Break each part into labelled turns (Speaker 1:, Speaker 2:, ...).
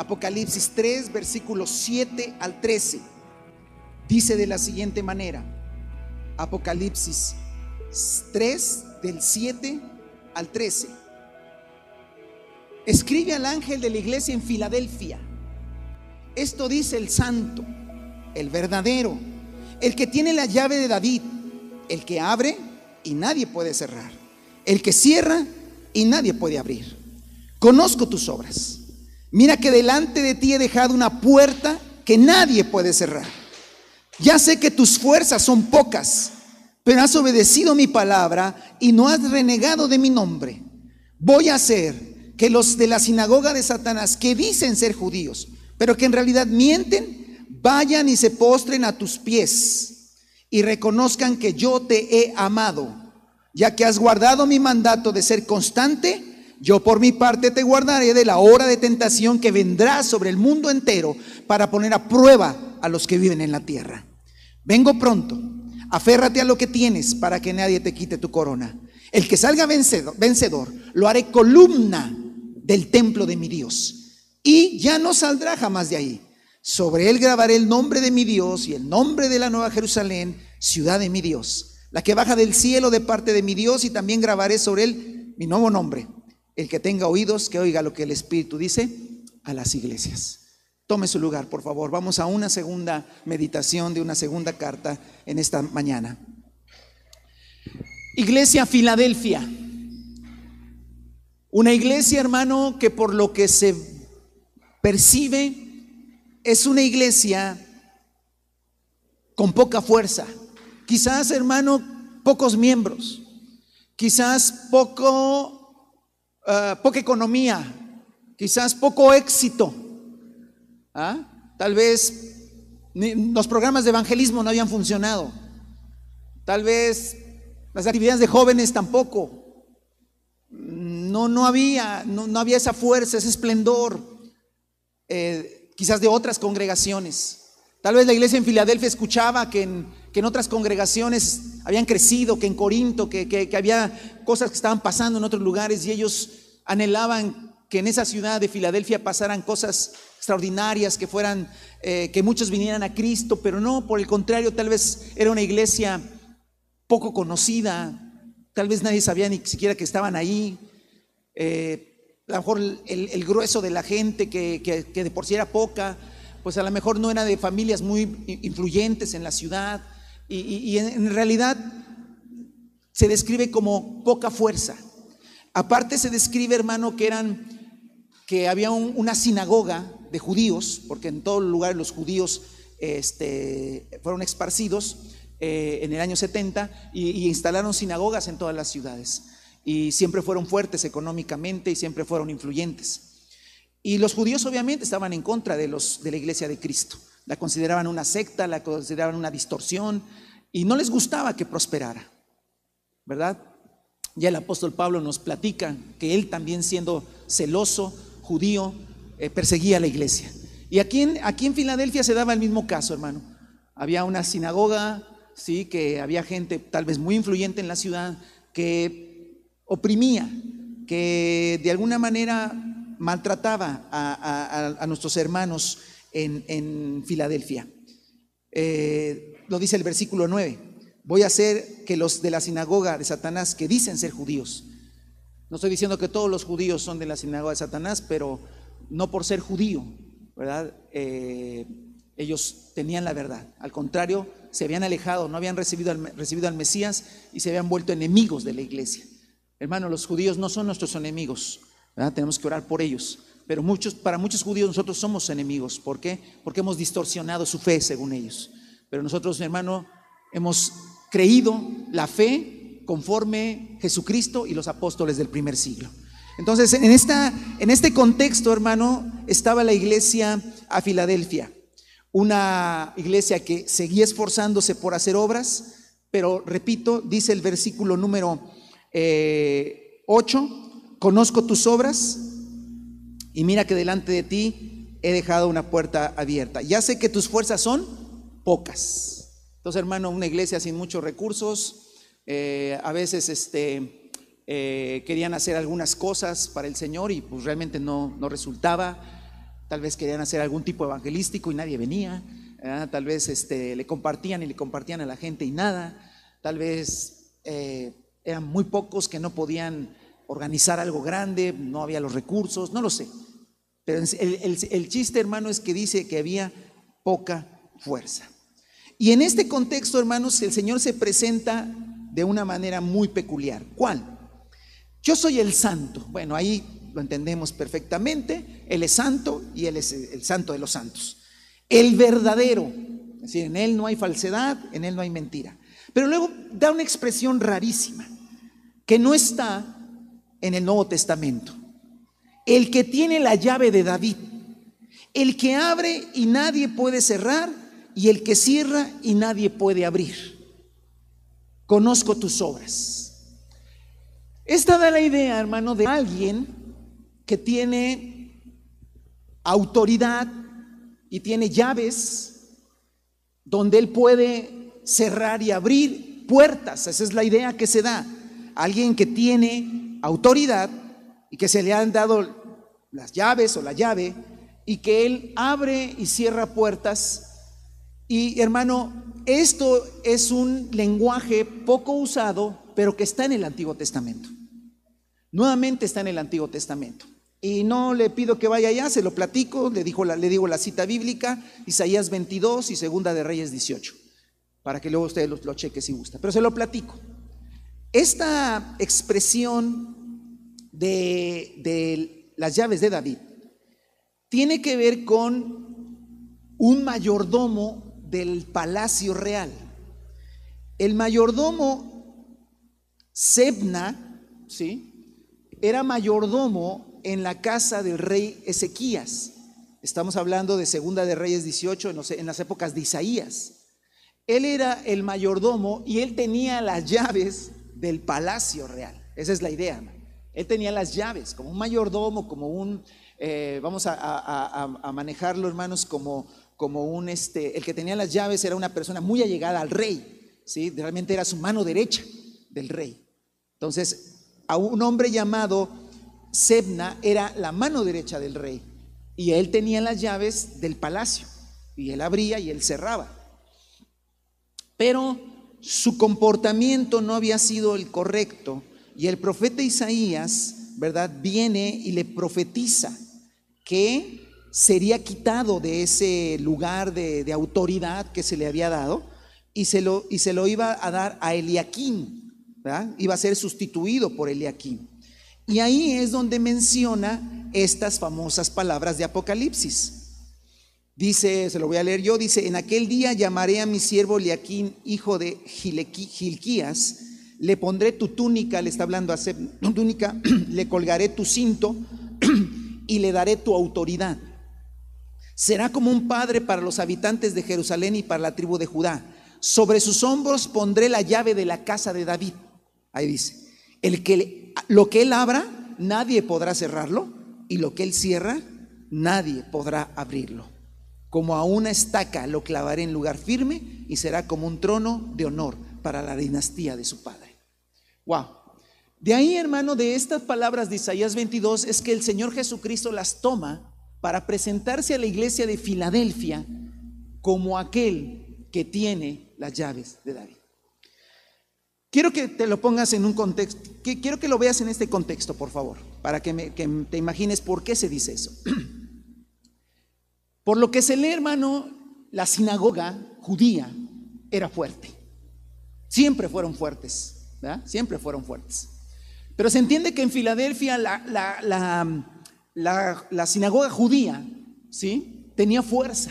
Speaker 1: Apocalipsis 3, versículos 7 al 13. Dice de la siguiente manera, Apocalipsis 3, del 7 al 13. Escribe al ángel de la iglesia en Filadelfia. Esto dice el santo, el verdadero, el que tiene la llave de David, el que abre y nadie puede cerrar, el que cierra y nadie puede abrir. Conozco tus obras. Mira que delante de ti he dejado una puerta que nadie puede cerrar. Ya sé que tus fuerzas son pocas, pero has obedecido mi palabra y no has renegado de mi nombre. Voy a hacer que los de la sinagoga de Satanás, que dicen ser judíos, pero que en realidad mienten, vayan y se postren a tus pies y reconozcan que yo te he amado, ya que has guardado mi mandato de ser constante yo por mi parte te guardaré de la hora de tentación que vendrá sobre el mundo entero para poner a prueba a los que viven en la tierra. Vengo pronto. Aférrate a lo que tienes para que nadie te quite tu corona. El que salga vencedor, vencedor lo haré columna del templo de mi Dios. Y ya no saldrá jamás de ahí. Sobre él grabaré el nombre de mi Dios y el nombre de la nueva Jerusalén, ciudad de mi Dios, la que baja del cielo de parte de mi Dios, y también grabaré sobre él mi nuevo nombre el que tenga oídos, que oiga lo que el Espíritu dice a las iglesias. Tome su lugar, por favor. Vamos a una segunda meditación de una segunda carta en esta mañana. Iglesia Filadelfia. Una iglesia, hermano, que por lo que se percibe es una iglesia con poca fuerza. Quizás, hermano, pocos miembros. Quizás poco eh, poca economía, quizás poco éxito. ¿ah? Tal vez los programas de evangelismo no habían funcionado. Tal vez las actividades de jóvenes tampoco. No, no, había, no, había esa fuerza, ese esplendor, eh, quizás de otras congregaciones. Tal vez la iglesia en Filadelfia escuchaba que en, otras congregaciones habían crecido, que en Corinto, que, había cosas que estaban pasando en otros lugares y ellos anhelaban que en esa ciudad de Filadelfia pasaran cosas extraordinarias, que fueran, eh, que muchos vinieran a Cristo, pero no, por el contrario, tal vez era una iglesia poco conocida, tal vez nadie sabía ni siquiera que estaban ahí. Eh, a lo mejor el, grueso de la gente, que, que de por sí era poca, pues a lo mejor no era de familias muy influyentes en la ciudad y, en realidad se describe como poca fuerza. Aparte se describe, hermano, que eran que había una sinagoga de judíos, porque en todo lugar los judíos este, fueron esparcidos eh, en el año 70 y, y instalaron sinagogas en todas las ciudades. Y siempre fueron fuertes económicamente y siempre fueron influyentes. Y los judíos obviamente estaban en contra de, los, de la iglesia de Cristo. La consideraban una secta, la consideraban una distorsión y no les gustaba que prosperara. ¿Verdad? Ya el apóstol Pablo nos platica que él también siendo celoso, judío, eh, perseguía a la iglesia. Y aquí en, aquí en Filadelfia se daba el mismo caso, hermano. Había una sinagoga, sí, que había gente tal vez muy influyente en la ciudad que oprimía, que de alguna manera maltrataba a, nuestros hermanos en, Filadelfia. Eh, lo dice el versículo 9. Voy a hacer que los de la sinagoga de Satanás, que dicen ser judíos, no estoy diciendo que todos los judíos son de la sinagoga de Satanás, pero no por ser judío, ¿verdad? Eh, ellos tenían la verdad. Al contrario, se habían alejado, no habían recibido al, recibido al Mesías y se habían vuelto enemigos de la iglesia. Hermano, los judíos no son nuestros enemigos. Tenemos que orar por ellos. Pero muchos, para muchos judíos nosotros somos enemigos. ¿Por qué? Porque hemos distorsionado su fe según ellos. Pero nosotros, hermano, hemos creído la fe conforme Jesucristo y los apóstoles del primer siglo. Entonces, en, esta, en este contexto, hermano, estaba la iglesia a Filadelfia. Una iglesia que seguía esforzándose por hacer obras, pero repito, dice el versículo número 8, eh, conozco tus obras y mira que delante de ti he dejado una puerta abierta. Ya sé que tus fuerzas son pocas. Entonces, hermano, una iglesia sin muchos recursos, eh, a veces este, eh, querían hacer algunas cosas para el Señor y pues realmente no, no resultaba. tal vez querían hacer algún tipo evangelístico y nadie venía, tal vez este, le compartían y le compartían a la gente y nada, tal vez eh, eran muy pocos que no podían organizar algo grande, no había los recursos, no lo sé. Pero el, chiste, hermano, es que dice que había poca fuerza. Y en este contexto, hermanos, el Señor se presenta de una manera muy peculiar. ¿Cuál? Yo soy el santo. Bueno, ahí lo entendemos perfectamente. Él es santo y Él es el santo de los santos. El verdadero. Es decir, en Él no hay falsedad, en Él no hay mentira. Pero luego da una expresión rarísima, que no está en el Nuevo Testamento. El que tiene la llave de David, el que abre y nadie puede cerrar, y el que cierra y nadie puede abrir. Conozco tus obras. Esta da la idea, hermano, de alguien que tiene autoridad y tiene llaves donde él puede cerrar y abrir puertas. Esa es la idea que se da. Alguien que tiene autoridad y que se le han dado las llaves o la llave y que Él abre y cierra puertas. Y hermano, esto es un lenguaje poco usado, pero que está en el Antiguo Testamento. Nuevamente está en el Antiguo Testamento. Y no le pido que vaya allá, se lo platico, le, digo la, le digo la cita bíblica, Isaías 22 y Segunda de Reyes 18, para que luego ustedes lo, lo si gusta. Pero se lo platico. Esta expresión de, las llaves de David tiene que ver con un mayordomo del palacio real. El mayordomo Sebna, ¿sí? Era mayordomo en la casa del rey Ezequías. Estamos hablando de Segunda de Reyes 18 en las épocas de Isaías. Él era el mayordomo y él tenía las llaves del palacio real. Esa es la idea. Él tenía las llaves, como un mayordomo, como un, eh, vamos a, manejarlo, hermanos, como, como un, este, el que tenía las llaves era una persona muy allegada al rey, ¿sí? Realmente era su mano derecha del rey. Entonces, a un hombre llamado Sebna era la mano derecha del rey y él tenía las llaves del palacio y él abría y él cerraba. Pero su comportamiento no había sido el correcto y el profeta Isaías, ¿verdad? Viene y le profetiza que sería quitado de ese lugar de, autoridad que se le había dado y se, lo, y se lo iba a dar a Eliaquín, ¿verdad? Iba a ser sustituido por Eliaquín. Y ahí es donde menciona estas famosas palabras de Apocalipsis. Dice, se lo voy a leer yo, dice, en aquel día llamaré a mi siervo Liaquín, hijo de Gilquías, le pondré tu túnica, le está hablando a tu túnica, le colgaré tu cinto y le daré tu autoridad. Será como un padre para los habitantes de Jerusalén y para la tribu de Judá. Sobre sus hombros pondré la llave de la casa de David. Ahí dice, el que lo que él abra, nadie podrá cerrarlo, y lo que él cierra, nadie podrá abrirlo. Como a una estaca lo clavaré en lugar firme y será como un trono de honor para la dinastía de su padre. Wow. De ahí, hermano, de estas palabras de Isaías 22 es que el Señor Jesucristo las toma para presentarse a la iglesia de Filadelfia como aquel que tiene las llaves de David. Quiero que te lo pongas en un contexto, quiero que lo veas en este contexto, por favor, para que, que te imagines por qué se dice eso. Por lo que se lee, hermano, la sinagoga judía era fuerte. Siempre fueron fuertes, ¿verdad? Siempre fueron fuertes. Pero se entiende que en Filadelfia la, la, sinagoga judía, ¿sí? Tenía fuerza,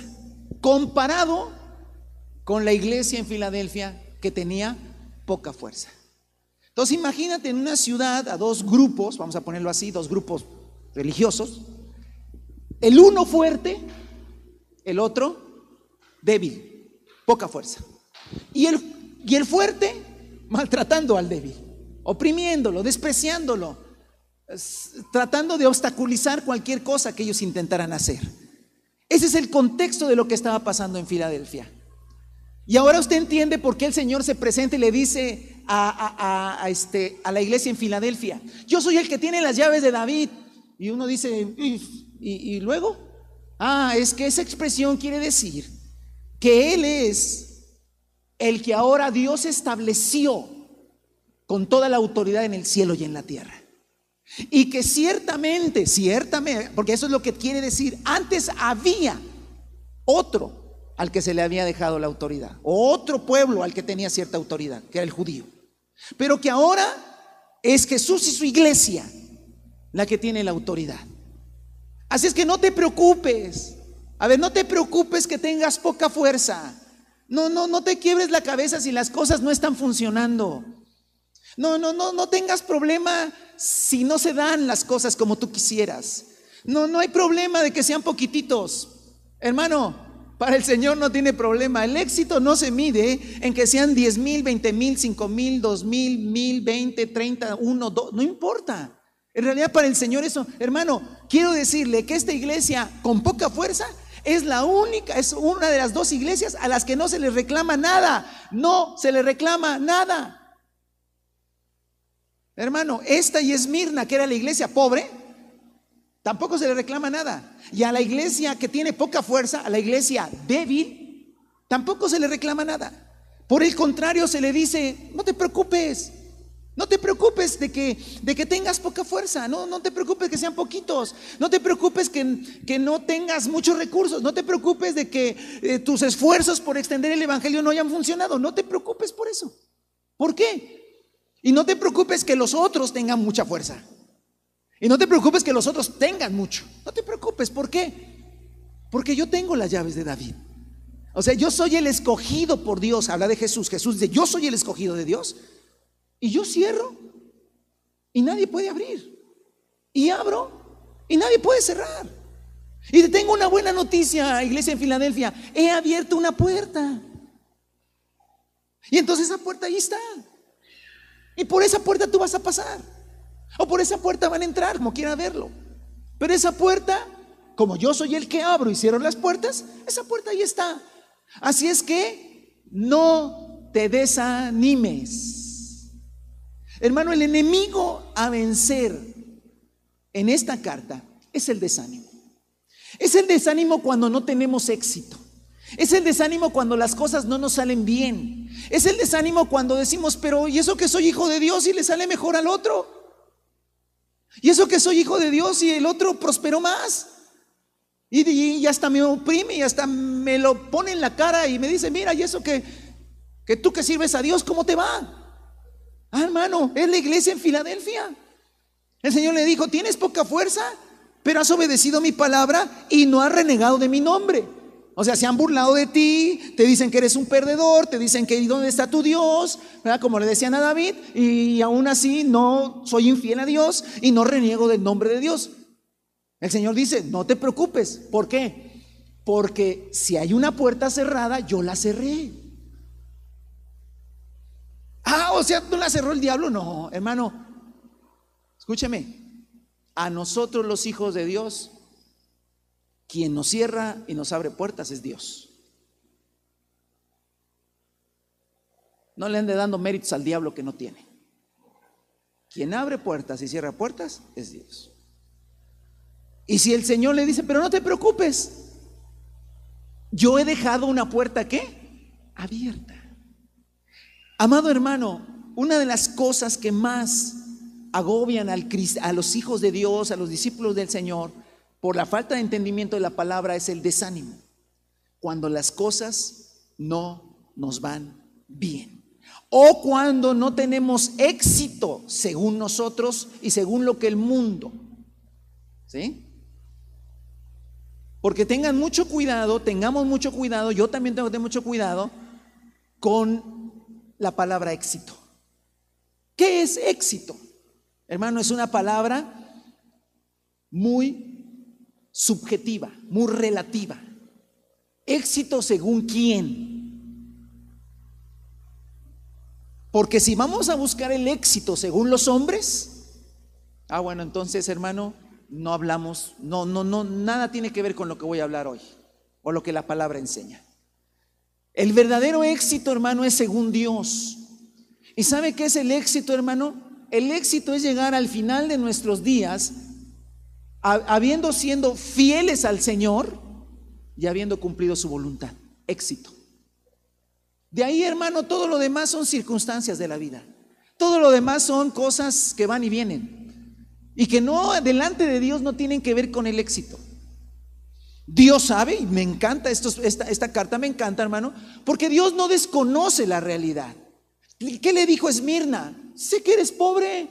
Speaker 1: comparado con la iglesia en Filadelfia que tenía poca fuerza. Entonces imagínate en una ciudad a dos grupos, vamos a ponerlo así, dos grupos religiosos, el uno fuerte el otro débil, poca fuerza. Y el, y el fuerte maltratando al débil, oprimiéndolo, despreciándolo, tratando de obstaculizar cualquier cosa que ellos intentaran hacer. Ese es el contexto de lo que estaba pasando en Filadelfia. Y ahora usted entiende por qué el Señor se presenta y le dice a, este, a la iglesia en Filadelfia, yo soy el que tiene las llaves de David. Y uno dice, y luego? Ah, es que esa expresión quiere decir que Él es el que ahora Dios estableció con toda la autoridad en el cielo y en la tierra. Y que ciertamente, ciertamente, porque eso es lo que quiere decir, antes había otro al que se le había dejado la autoridad, otro pueblo al que tenía cierta autoridad, que era el judío. Pero que ahora es Jesús y su iglesia la que tiene la autoridad. Así es que no te preocupes. A ver, no te preocupes que tengas poca fuerza. No, no, no te quiebres la cabeza si las cosas no están funcionando. No, no, no, no tengas problema si no se dan las cosas como tú quisieras. No, no hay problema de que sean poquititos. Hermano, para el Señor no tiene problema. El éxito no se mide en que sean 10 mil, 20 mil, 5 mil, 2 mil, mil, 20, 30, 1, 2. No importa. En realidad para el Señor eso, hermano, quiero decirle que esta iglesia con poca fuerza es la única, es una de las dos iglesias a las que no se les reclama nada. No se le reclama nada. Hermano, esta y Esmirna, que era la iglesia pobre, tampoco se le reclama nada. Y a la iglesia que tiene poca fuerza, a la iglesia débil, tampoco se le reclama nada. Por el contrario, se le dice, no te preocupes, no te preocupes de que, de que tengas poca fuerza, no, no te preocupes que sean poquitos, no te preocupes que, que no tengas muchos recursos, no te preocupes de que eh, tus esfuerzos por extender el Evangelio no hayan funcionado, no te preocupes por eso. ¿Por qué? Y no te preocupes que los otros tengan mucha fuerza. Y no te preocupes que los otros tengan mucho. No te preocupes, ¿por qué? Porque yo tengo las llaves de David. O sea, yo soy el escogido por Dios. Habla de Jesús. Jesús dice, yo soy el escogido de Dios. Y yo cierro y nadie puede abrir. Y abro y nadie puede cerrar. Y te tengo una buena noticia, iglesia en Filadelfia. He abierto una puerta. Y entonces esa puerta ahí está. Y por esa puerta tú vas a pasar. O por esa puerta van a entrar, como quieran verlo. Pero esa puerta, como yo soy el que abro y cierro las puertas, esa puerta ahí está. Así es que no te desanimes. Hermano, el enemigo a vencer en esta carta es el desánimo. Es el desánimo cuando no tenemos éxito. Es el desánimo cuando las cosas no nos salen bien. Es el desánimo cuando decimos, pero ¿y eso que soy hijo de Dios y le sale mejor al otro? ¿Y eso que soy hijo de Dios y el otro prosperó más? Y, hasta me oprime y hasta me lo pone en la cara y me dice, mira, ¿y eso que, que tú que sirves a Dios, cómo te va? Ah, hermano, es la iglesia en Filadelfia. El Señor le dijo, tienes poca fuerza, pero has obedecido mi palabra y no has renegado de mi nombre. O sea, se han burlado de ti, te dicen que eres un perdedor, te dicen que ¿dónde está tu Dios? Como le decían a David, y aún así no soy infiel a Dios y no reniego del nombre de Dios. El Señor dice, no te preocupes. ¿Por qué? Porque si hay una puerta cerrada, yo la cerré. Ah, o sea, ¿no la cerró el diablo? No, hermano, escúcheme, a nosotros los hijos de Dios, quien nos cierra y nos abre puertas es Dios. No le ande dando méritos al diablo que no tiene. Quien abre puertas y cierra puertas es Dios. Y si el Señor le dice, pero no te preocupes, yo he dejado una puerta ¿qué? abierta. Amado hermano, una de las cosas que más agobian a los hijos de Dios, a los discípulos del Señor, por la falta de entendimiento de la palabra, es el desánimo. Cuando las cosas no nos van bien. O cuando no tenemos éxito según nosotros y según lo que el mundo. ¿Sí? Porque tengan mucho cuidado, tengamos mucho cuidado, yo también tengo que tener mucho cuidado con la palabra éxito. ¿Qué es éxito? Hermano, es una palabra muy subjetiva, muy relativa. Éxito según quién. Porque si vamos a buscar el éxito según los hombres, ah, bueno, entonces, hermano, no hablamos, no, no, no, nada tiene que ver con lo que voy a hablar hoy o lo que la palabra enseña. El verdadero éxito, hermano, es según Dios. ¿Y sabe qué es el éxito, hermano? El éxito es llegar al final de nuestros días, habiendo siendo fieles al Señor, y habiendo cumplido su voluntad. Éxito. De ahí, hermano, todo lo demás son circunstancias de la vida. Todo lo demás son cosas que van y vienen. Y que no, delante de Dios no tienen que ver con el éxito. Dios sabe, y me encanta, esto, esta, esta carta me encanta, hermano, porque Dios no desconoce la realidad. ¿Qué le dijo Esmirna? Sé que eres pobre.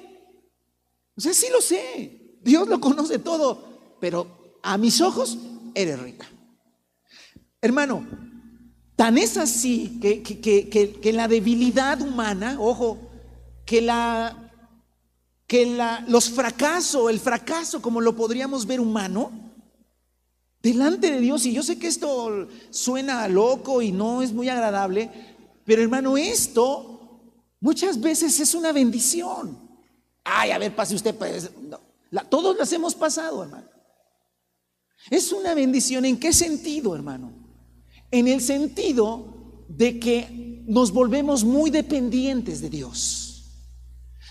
Speaker 1: O sea, sí lo sé. Dios lo conoce todo. Pero a mis ojos eres rica. Hermano, tan es así que, que, la debilidad humana, ojo, que la que la, los fracasos, el fracaso como lo podríamos ver humano, delante de Dios, y yo sé que esto suena loco y no es muy agradable, pero hermano, esto muchas veces es una bendición. Ay, a ver, pase usted, pues, todos las hemos pasado, hermano. Es una bendición en qué sentido, hermano? En el sentido de que nos volvemos muy dependientes de Dios.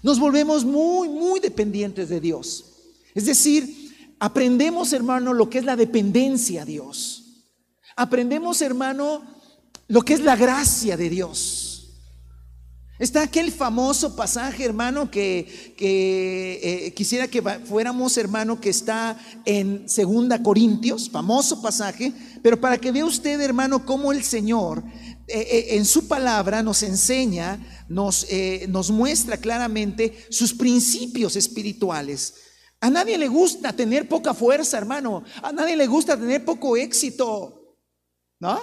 Speaker 1: Nos volvemos muy, muy dependientes de Dios. Es decir, aprendemos, hermano, lo que es la dependencia a Dios. Aprendemos, hermano, lo que es la gracia de Dios. Está aquel famoso pasaje, hermano, que, eh, quisiera que fuéramos, hermano, que está en Segunda Corintios, famoso pasaje, pero para que vea usted, hermano, cómo el Señor eh, eh, en su palabra nos enseña, nos, nos muestra claramente sus principios espirituales. A nadie le gusta tener poca fuerza, hermano. A nadie le gusta tener poco éxito. ¿No?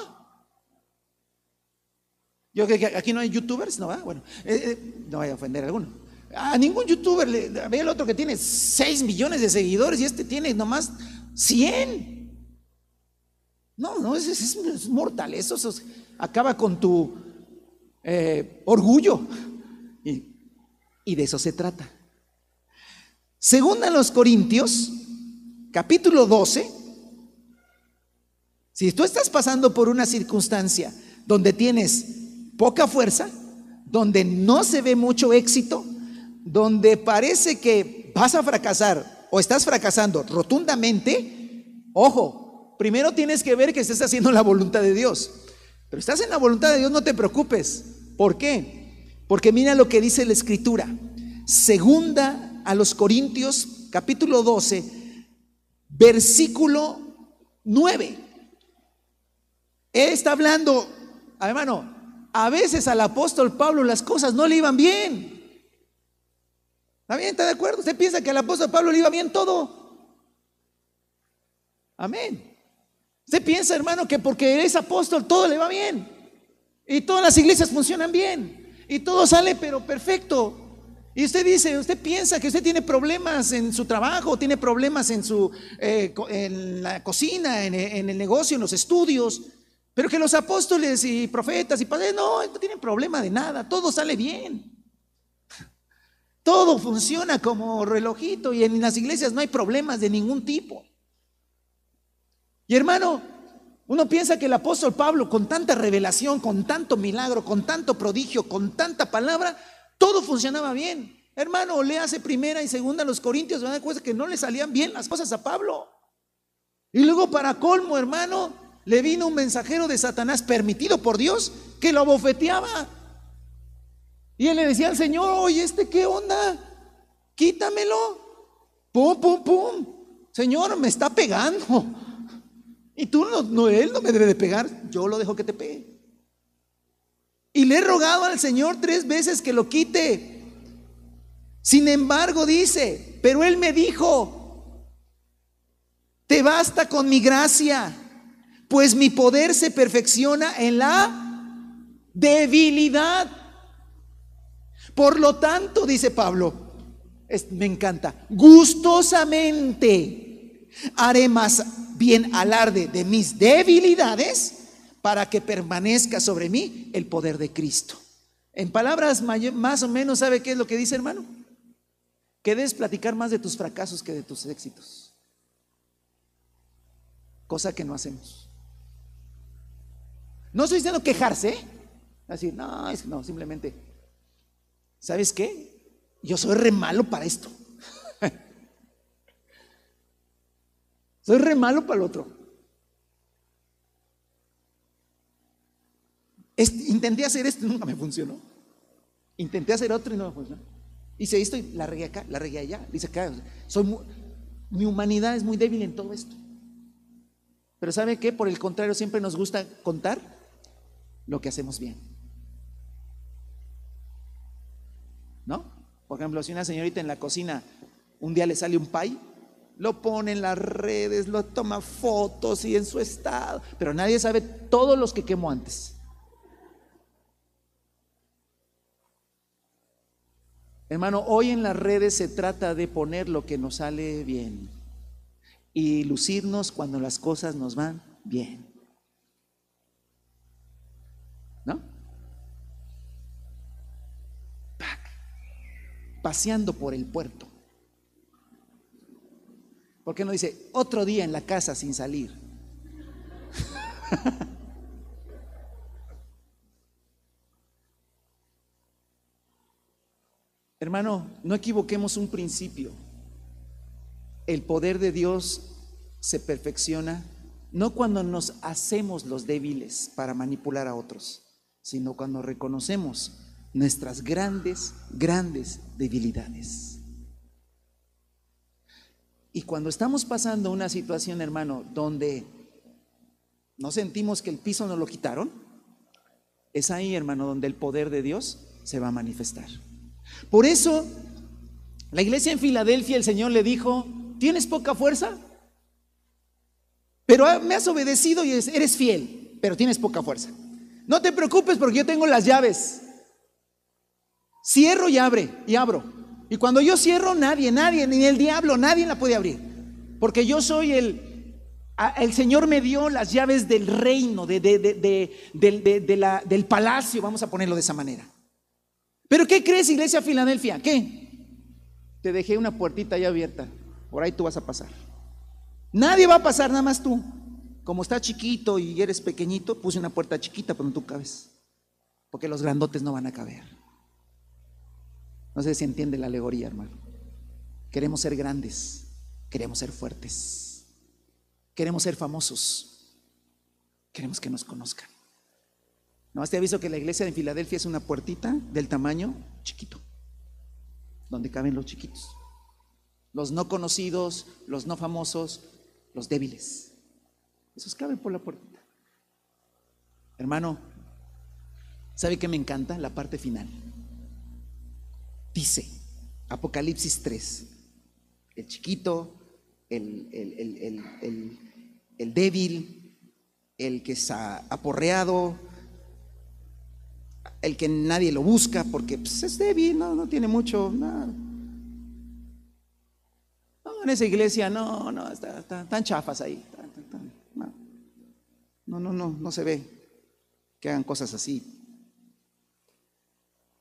Speaker 1: Yo que aquí no hay youtubers, ¿no va? Bueno, eh, eh, no voy a ofender a alguno. A ningún youtuber, ve el otro que tiene 6 millones de seguidores y este tiene nomás 100. No, no, es, es, mortal, eso, acaba con tu eh, orgullo. Y de eso se trata. Según a los Corintios, capítulo 12, si tú estás pasando por una circunstancia donde tienes poca fuerza, donde no se ve mucho éxito, donde parece que vas a fracasar o estás fracasando rotundamente, ojo, primero tienes que ver que estás haciendo la voluntad de Dios. Pero estás en la voluntad de Dios, no te preocupes. ¿Por qué? Porque mira lo que dice la escritura. Segunda a los Corintios, capítulo 12, versículo 9. Él está hablando, hermano, a veces al apóstol Pablo las cosas no le iban bien. ¿Está bien? ¿Está de acuerdo? ¿Usted piensa que al apóstol Pablo le iba bien todo? Amén. ¿Usted piensa, hermano, que porque es apóstol todo le va bien? Y todas las iglesias funcionan bien. Y todo sale pero perfecto. Y usted dice, usted piensa que usted tiene problemas en su trabajo, tiene problemas en, su, eh, en la cocina, en, en el negocio, en los estudios. Pero que los apóstoles y profetas y padres, no, no tienen problema de nada, todo sale bien. Todo funciona como relojito y en las iglesias no hay problemas de ningún tipo. Y hermano, uno piensa que el apóstol Pablo, con tanta revelación, con tanto milagro, con tanto prodigio, con tanta palabra, todo funcionaba bien. Hermano, le hace primera y segunda a los corintios, van a dar que no le salían bien las cosas a Pablo. Y luego para colmo, hermano, le vino un mensajero de Satanás permitido por Dios que lo bofeteaba. Y él le decía al Señor, oye, ¿este qué onda? Quítamelo. Pum, pum, pum. Señor, me está pegando. Y tú no, no, él no me debe de pegar, yo lo dejo que te pegue. Y le he rogado al Señor tres veces que lo quite. Sin embargo, dice, pero él me dijo, te basta con mi gracia pues mi poder se perfecciona en la debilidad. Por lo tanto, dice Pablo, me encanta, gustosamente haré más bien alarde de mis debilidades para que permanezca sobre mí el poder de Cristo. En palabras más o menos, ¿sabe qué es lo que dice hermano? Que debes platicar más de tus fracasos que de tus éxitos. Cosa que no hacemos. No estoy diciendo quejarse, así, no, es, no, simplemente, ¿sabes qué? Yo soy re malo para esto. soy re malo para el otro. Intenté hacer esto y nunca me funcionó. Intenté hacer otro y no me funcionó. Hice esto y la regué acá, la regué allá. Dice acá, soy mi humanidad es muy débil en todo esto. Pero ¿sabe qué? Por el contrario, siempre nos gusta contar lo que hacemos bien. ¿No? Por ejemplo, si una señorita en la cocina un día le sale un pay, lo pone en las redes, lo toma fotos y en su estado, pero nadie sabe todos los que quemó antes. Hermano, hoy en las redes se trata de poner lo que nos sale bien y lucirnos cuando las cosas nos van bien. ¿No? Paseando por el puerto. ¿Por qué no dice otro día en la casa sin salir? Hermano, no equivoquemos un principio. El poder de Dios se perfecciona no cuando nos hacemos los débiles para manipular a otros, sino cuando reconocemos nuestras grandes, grandes debilidades. Y cuando estamos pasando una situación, hermano, donde no sentimos que el piso nos lo quitaron, es ahí, hermano, donde el poder de Dios se va a manifestar. Por eso, la iglesia en Filadelfia, el Señor le dijo, ¿tienes poca fuerza? Pero me has obedecido y eres fiel, pero tienes poca fuerza. No te preocupes porque yo tengo las llaves. Cierro y abre y abro. Y cuando yo cierro, nadie, nadie, ni el diablo, nadie la puede abrir. Porque yo soy el, el Señor me dio las llaves del reino, de, del palacio, vamos a ponerlo de esa manera. Pero ¿qué crees, iglesia Filadelfia? ¿Qué? Te dejé una puertita ya abierta. Por ahí tú vas a pasar. Nadie va a pasar, nada más tú. Como está chiquito y eres pequeñito, puse una puerta chiquita, pero no tú cabes. Porque los grandotes no van a caber. No sé si entiende la alegoría, hermano. Queremos ser grandes, queremos ser fuertes, queremos ser famosos, queremos que nos conozcan. No, te aviso que la iglesia de Filadelfia es una puertita del tamaño chiquito, donde caben los chiquitos. Los no conocidos, los no famosos, los débiles. Esos caben por la puertita. Hermano, ¿sabe qué me encanta? La parte final. Dice, Apocalipsis 3, el chiquito, el, el débil, el que está aporreado, el que nadie lo busca porque pues, es débil, no, no tiene mucho, nada. No, en esa iglesia no, no, están chafas ahí. no, no, no, no se ve que hagan cosas así.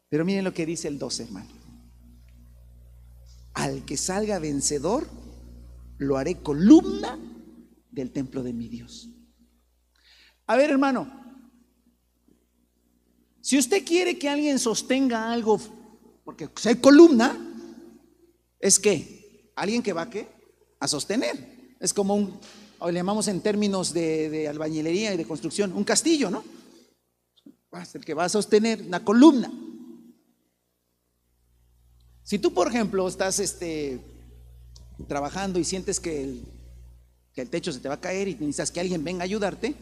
Speaker 1: Pero miren lo que dice el 12, hermano al que salga vencedor, lo haré columna del templo de mi Dios. A ver, hermano, si usted quiere que alguien sostenga algo, porque ser columna es que alguien que va a sostener. Es como un, le llamamos en términos de, albañilería y de construcción, un castillo, ¿no? El que va a sostener una columna. Si tú, por ejemplo, estás este, trabajando y sientes que el, que el techo se te va a caer y necesitas que alguien venga a ayudarte,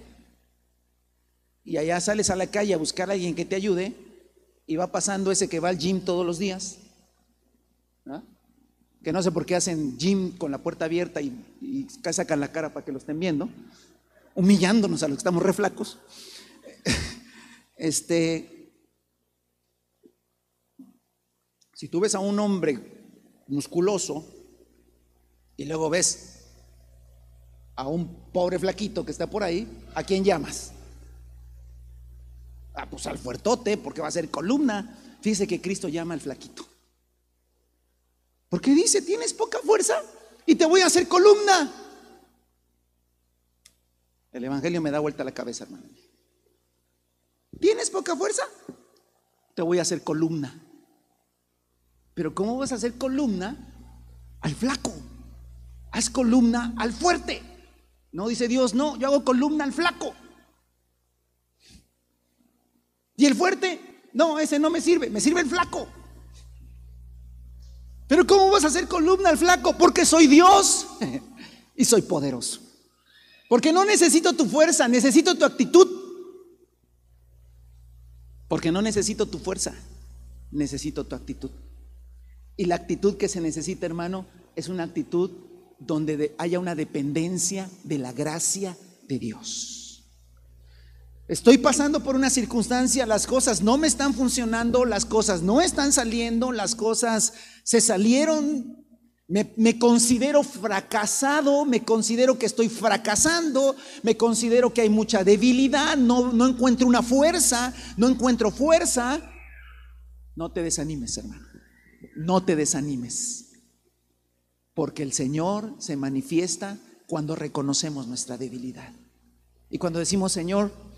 Speaker 1: y allá sales a la calle a buscar a alguien que te ayude, y va pasando ese que va al gym todos los días, que no sé por qué hacen gym con la puerta abierta y, y sacan la cara para que lo estén viendo, humillándonos a los que estamos reflacos. Este, Si tú ves a un hombre musculoso y luego ves a un pobre flaquito que está por ahí, ¿a quién llamas? Ah, pues al fuertote, porque va a ser columna. Fíjese que Cristo llama al flaquito. Porque dice, tienes poca fuerza y te voy a hacer columna. El Evangelio me da vuelta la cabeza, hermano. ¿Tienes poca fuerza? Te voy a hacer columna. Pero ¿cómo vas a hacer columna al flaco? Haz columna al fuerte. No dice Dios, no, yo hago columna al flaco. Y el fuerte, no, ese no me sirve, me sirve el flaco. Pero ¿cómo vas a hacer columna al flaco? Porque soy Dios y soy poderoso. Porque no necesito tu fuerza, necesito tu actitud. Porque no necesito tu fuerza, necesito tu actitud. Y la actitud que se necesita, hermano, es una actitud donde haya una dependencia de la gracia de Dios. Estoy pasando por una circunstancia, las cosas no me están funcionando, las cosas no están saliendo, las cosas se salieron, me, considero fracasado, me considero que estoy fracasando, me considero que hay mucha debilidad, no, no encuentro una fuerza, no encuentro fuerza. No te desanimes, hermano, no te desanimes, porque el Señor se manifiesta cuando reconocemos nuestra debilidad. Y cuando decimos, Señor,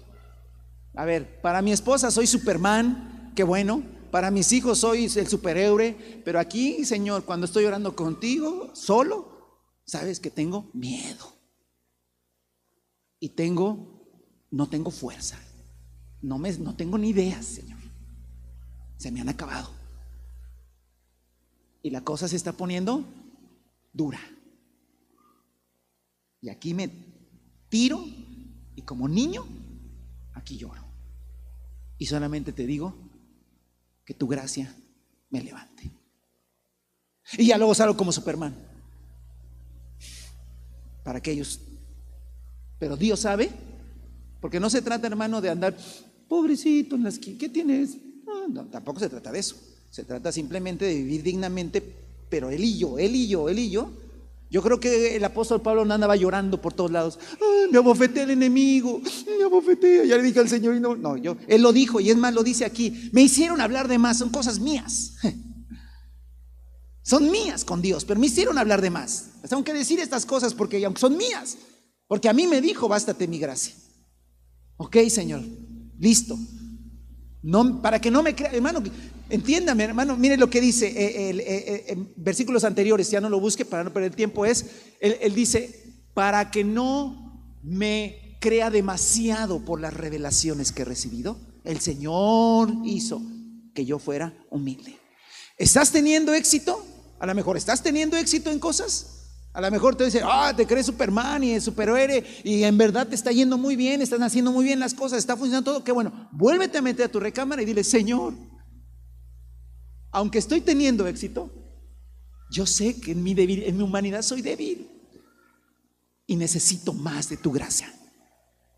Speaker 1: a ver, para mi esposa soy Superman, qué bueno. Para mis hijos soy el superhéroe. Pero aquí, Señor, cuando estoy orando contigo, solo, sabes que tengo miedo. Y tengo, no tengo fuerza. No, me, no tengo ni ideas, Señor. Se me han acabado. Y la cosa se está poniendo dura. Y aquí me tiro y como niño, aquí lloro. Y solamente te digo que tu gracia me levante. Y ya luego salgo como Superman. Para aquellos. Pero Dios sabe, porque no se trata, hermano, de andar, pobrecito en las ¿qué tienes? No, tampoco se trata de eso. Se trata simplemente de vivir dignamente, pero él y yo, él y yo, él y yo, yo creo que el apóstol Pablo no andaba llorando por todos lados. me abofeté el enemigo, me abofeté. Ya le dije al Señor y no, no, yo, él lo dijo y es más, lo dice aquí. Me hicieron hablar de más, son cosas mías. Son mías con Dios, pero me hicieron hablar de más. Tengo que decir estas cosas porque aunque son mías, porque a mí me dijo, bástate mi gracia. Ok, Señor, listo. No, para que no me crea, hermano, entiéndame, hermano, mire lo que dice eh, eh, eh, en versículos anteriores, ya no lo busque para no perder tiempo, es, él, dice, para que no me crea demasiado por las revelaciones que he recibido, el Señor hizo que yo fuera humilde. ¿Estás teniendo éxito? A lo mejor estás teniendo éxito en cosas. A lo mejor te dice, ah, te crees Superman y superhéroe y en verdad te está yendo muy bien, están haciendo muy bien las cosas, está funcionando todo. Qué bueno, vuélvete a meter a tu recámara y dile, Señor, aunque estoy teniendo éxito, yo sé que en mi, en mi humanidad soy débil y necesito más de tu gracia.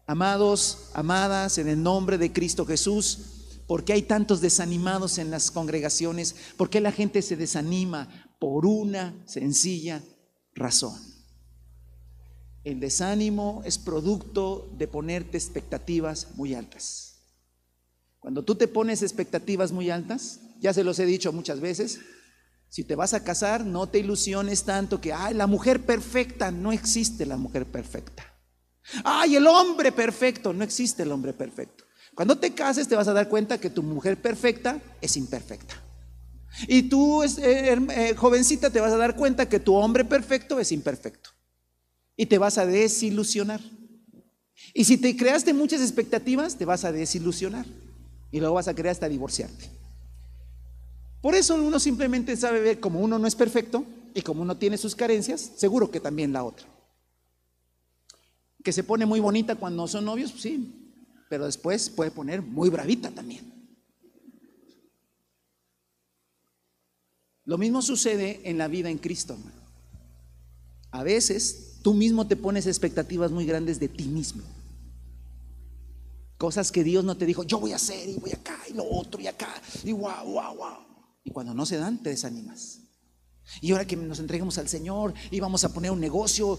Speaker 1: Amados, amadas, en el nombre de Cristo Jesús, ¿por qué hay tantos desanimados en las congregaciones? ¿Por qué la gente se desanima? Por una sencilla razón. El desánimo es producto de ponerte expectativas muy altas. Cuando tú te pones expectativas muy altas, ya se los he dicho muchas veces, si te vas a casar, no te ilusiones tanto que, ay, la mujer perfecta, no existe la mujer perfecta. Ay, el hombre perfecto, no existe el hombre perfecto. Cuando te cases te vas a dar cuenta que tu mujer perfecta es imperfecta. Y tú, eh, eh, jovencita, te vas a dar cuenta que tu hombre perfecto es imperfecto. Y te vas a desilusionar. Y si te creaste muchas expectativas, te vas a desilusionar. Y luego vas a querer hasta divorciarte. Por eso uno simplemente sabe ver como uno no es perfecto y como uno tiene sus carencias, seguro que también la otra. Que se pone muy bonita cuando son novios, sí, pero después puede poner muy bravita también. Lo mismo sucede en la vida en Cristo. A veces tú mismo te pones expectativas muy grandes de ti mismo. Cosas que Dios no te dijo, yo voy a hacer y voy acá y lo otro y acá y guau, guau, guau. Y cuando no se dan, te desanimas. Y ahora que nos entreguemos al Señor y vamos a poner un negocio.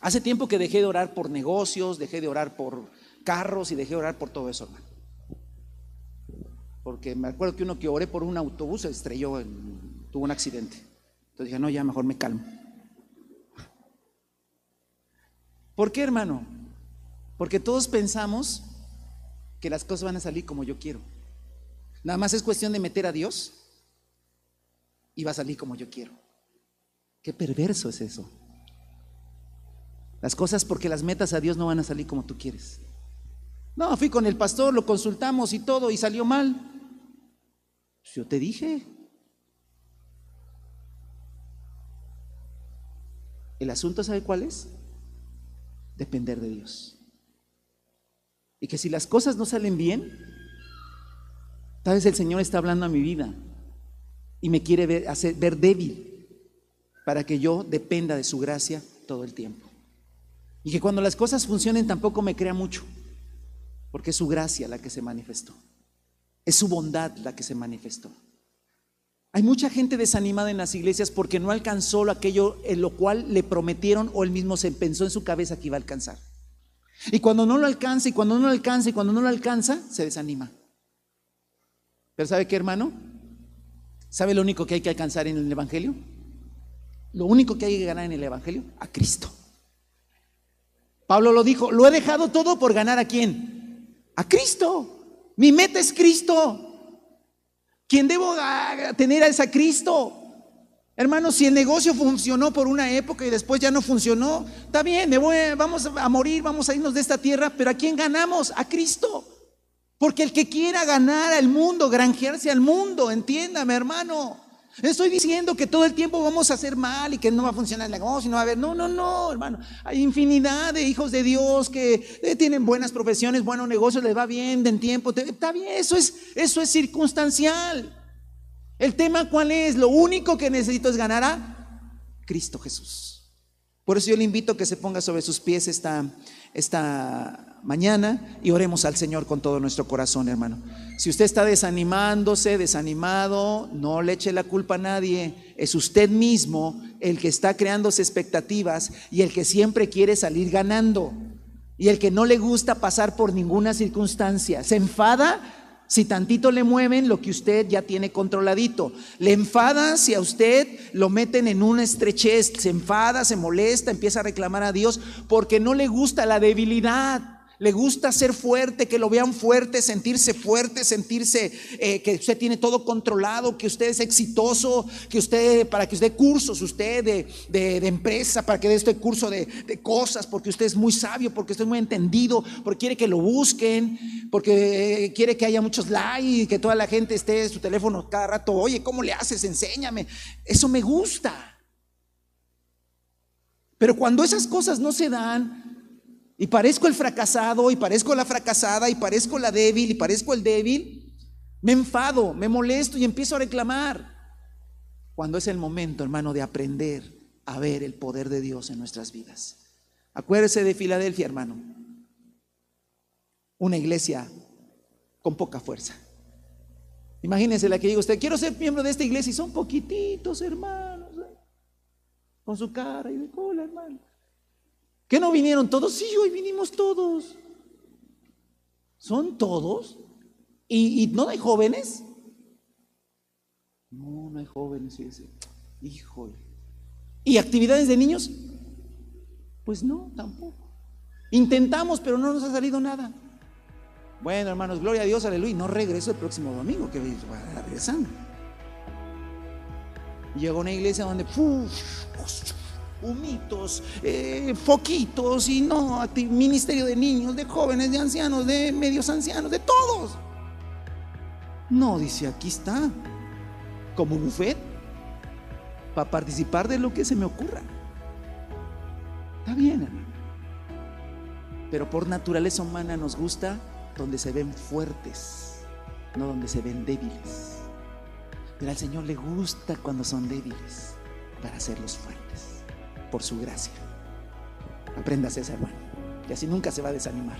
Speaker 1: Hace tiempo que dejé de orar por negocios, dejé de orar por carros y dejé de orar por todo eso, hermano. Porque me acuerdo que uno que oré por un autobús se estrelló, tuvo un accidente. Entonces dije, no, ya mejor me calmo. ¿Por qué, hermano? Porque todos pensamos que las cosas van a salir como yo quiero. Nada más es cuestión de meter a Dios y va a salir como yo quiero. Qué perverso es eso. Las cosas porque las metas a Dios no van a salir como tú quieres. No, fui con el pastor, lo consultamos y todo y salió mal. Yo te dije. El asunto, ¿sabe cuál es? Depender de Dios. Y que si las cosas no salen bien, tal vez el Señor está hablando a mi vida y me quiere hacer, ver débil para que yo dependa de su gracia todo el tiempo. Y que cuando las cosas funcionen tampoco me crea mucho, porque es su gracia la que se manifestó. Es su bondad la que se manifestó. Hay mucha gente desanimada en las iglesias porque no alcanzó aquello en lo cual le prometieron o él mismo se pensó en su cabeza que iba a alcanzar. Y cuando no lo alcanza, y cuando no lo alcanza, y cuando no lo alcanza, se desanima. Pero ¿sabe qué, hermano? ¿Sabe lo único que hay que alcanzar en el Evangelio? Lo único que hay que ganar en el Evangelio, a Cristo. Pablo lo dijo, lo he dejado todo por ganar a quién? A Cristo. Mi meta es Cristo. ¿Quién debo tener es a Cristo. Hermano, si el negocio funcionó por una época y después ya no funcionó, está bien, me voy, vamos a morir, vamos a irnos de esta tierra, pero ¿a quién ganamos? A Cristo. Porque el que quiera ganar al mundo, granjearse al mundo, entiéndame, hermano. Estoy diciendo que todo el tiempo vamos a hacer mal y que no va a funcionar el negocio, no va a haber. No, no, no, hermano. Hay infinidad de hijos de Dios que eh, tienen buenas profesiones, buenos negocios, les va bien, den tiempo. Está bien, eso es, eso es circunstancial. El tema cuál es? Lo único que necesito es ganar a Cristo Jesús. Por eso yo le invito a que se ponga sobre sus pies esta, esta mañana y oremos al Señor con todo nuestro corazón, hermano. Si usted está desanimándose, desanimado, no le eche la culpa a nadie. Es usted mismo el que está creándose expectativas y el que siempre quiere salir ganando. Y el que no le gusta pasar por ninguna circunstancia. Se enfada si tantito le mueven lo que usted ya tiene controladito. Le enfada si a usted lo meten en una estrechez. Se enfada, se molesta, empieza a reclamar a Dios porque no le gusta la debilidad le gusta ser fuerte, que lo vean fuerte, sentirse fuerte, sentirse eh, que usted tiene todo controlado, que usted es exitoso, que usted, para que usted dé cursos, usted de, empresa, para que dé este curso de, cosas, porque usted es muy sabio, porque usted es muy entendido, porque quiere que lo busquen, porque quiere que haya muchos likes, que toda la gente esté en su teléfono cada rato, oye, ¿cómo le haces? Enséñame. Eso me gusta. Pero cuando esas cosas no se dan, y parezco el fracasado, y parezco la fracasada, y parezco la débil, y parezco el débil, me enfado, me molesto y empiezo a reclamar. Cuando es el momento, hermano, de aprender a ver el poder de Dios en nuestras vidas. Acuérdese de Filadelfia, hermano. Una iglesia con poca fuerza. Imagínense la que digo usted, quiero ser miembro de esta iglesia y son poquititos hermanos, ¿eh? con su cara y de cola, hermano. ¿Qué no vinieron todos? Sí, hoy vinimos todos. ¿Son todos? ¿Y, no hay jóvenes? No, no hay jóvenes. Híjole. ¿Y actividades de niños? Pues no, tampoco. Intentamos, pero no nos ha salido nada. Bueno, hermanos, gloria a Dios, aleluya. No regreso el próximo domingo, que va a regresando. Llegó a una iglesia donde, humitos, eh, foquitos y no, ministerio de niños, de jóvenes, de ancianos, de medios ancianos, de todos. No, dice, aquí está, como buffet, para participar de lo que se me ocurra. Está bien, hermano. Pero por naturaleza humana nos gusta donde se ven fuertes, no donde se ven débiles. Pero al Señor le gusta cuando son débiles para hacerlos fuertes por su gracia. Apréndase ese hermano. Y así nunca se va a desanimar.